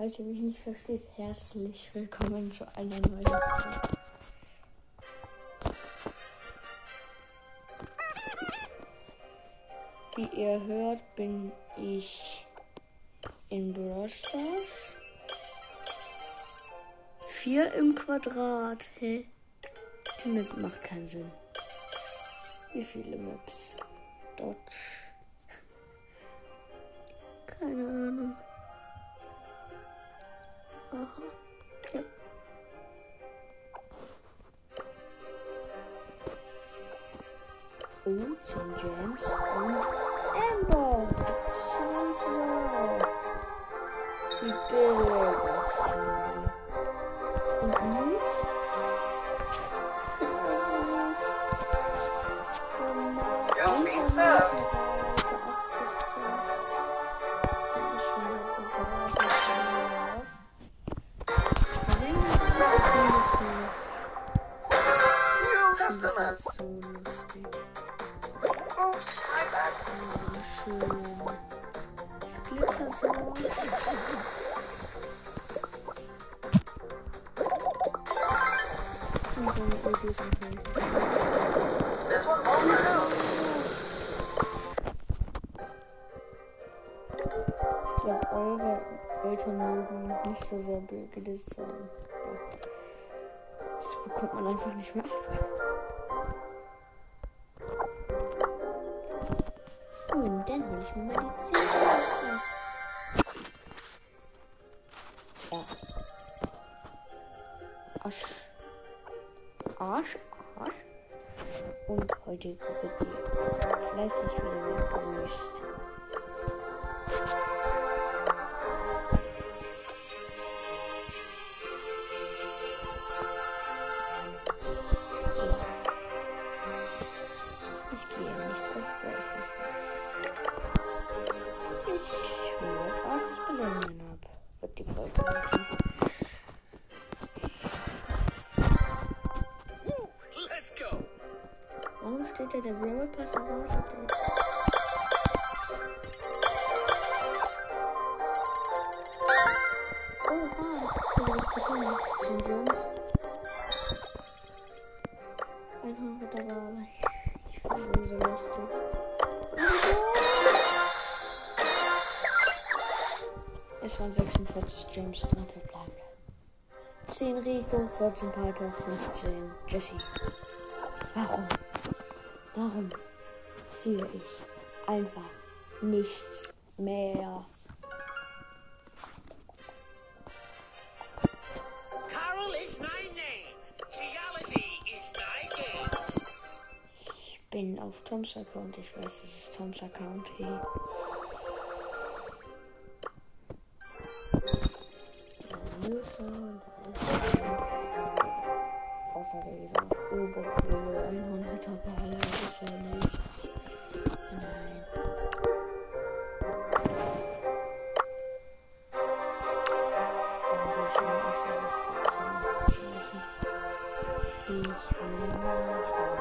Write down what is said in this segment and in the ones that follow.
Falls ihr mich nicht versteht, herzlich willkommen zu einer neuen Folge. Wie ihr hört, bin ich in Brawl. Vier im Quadrat. Hä? Die Map macht keinen Sinn. Wie viele Maps? Dodge. Oh, 10 Gems und Amber. 20 Euro. Wie billig das sind. Und nicht? Just being served. New customers. Bad. This one won't move. Ich glaube, eure Eltern mögen nicht so sehr. Ja. Das bekommt man einfach nicht mehr ab. Und dann hole ich mir mal die 10 Chancen. Ja. Arsch. Arsch, Arsch. Und heute wird ihr fleißig wieder begrüßt. Ich Wird die Folge heißen. Let's go. Warum steht da der Brawl Es waren 46 James, 3 verbleibende. 10 Rico, 14 Piper, 15 Jesse. Warum? Warum ziehe ich einfach nichts mehr? Carol is my name. Geology is my game. Ich bin auf Toms Account. Ich weiß, das ist Toms Account. Hey. Außer dieser Oberkohle 100er Ball. Ist ja nichts. Nein. Ich will nicht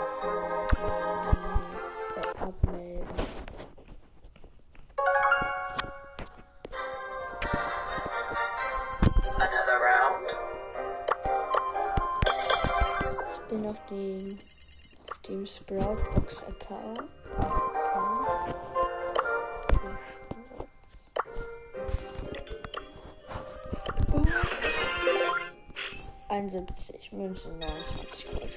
auf dem, auf dem Sproutbox Account. Einundsiebzig Münzen, 29 Gold.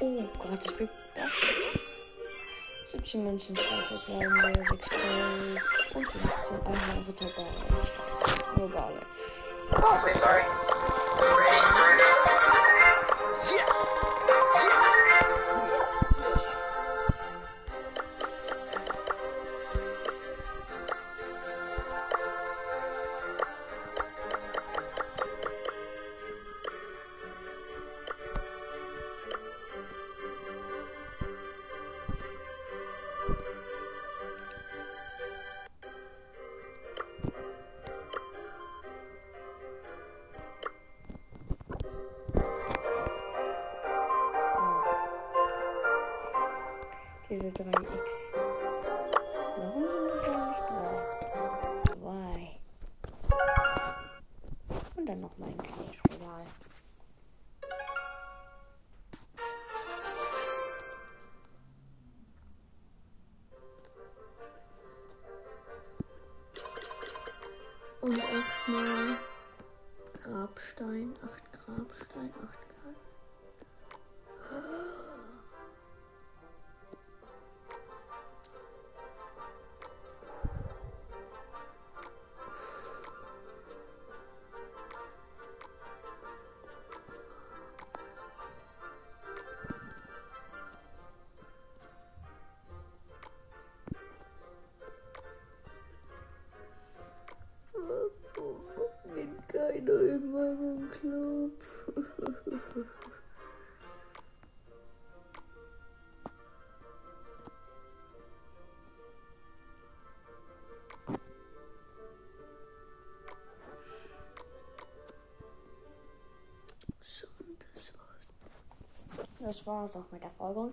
Oh, gratis Big Box. 17 Münzen, 2 verbleibende, 6 Gold und 15 Einhorn wird dabei. Nur Bale. Awfully sorry. Diese 3x. Warum sind das eigentlich drei? Why? Und dann noch mein Royale. Und achtmal Grabstein, acht Grabstein, acht Grab. Keiner in meinem Club. So, das war's. Auch mit der Folge.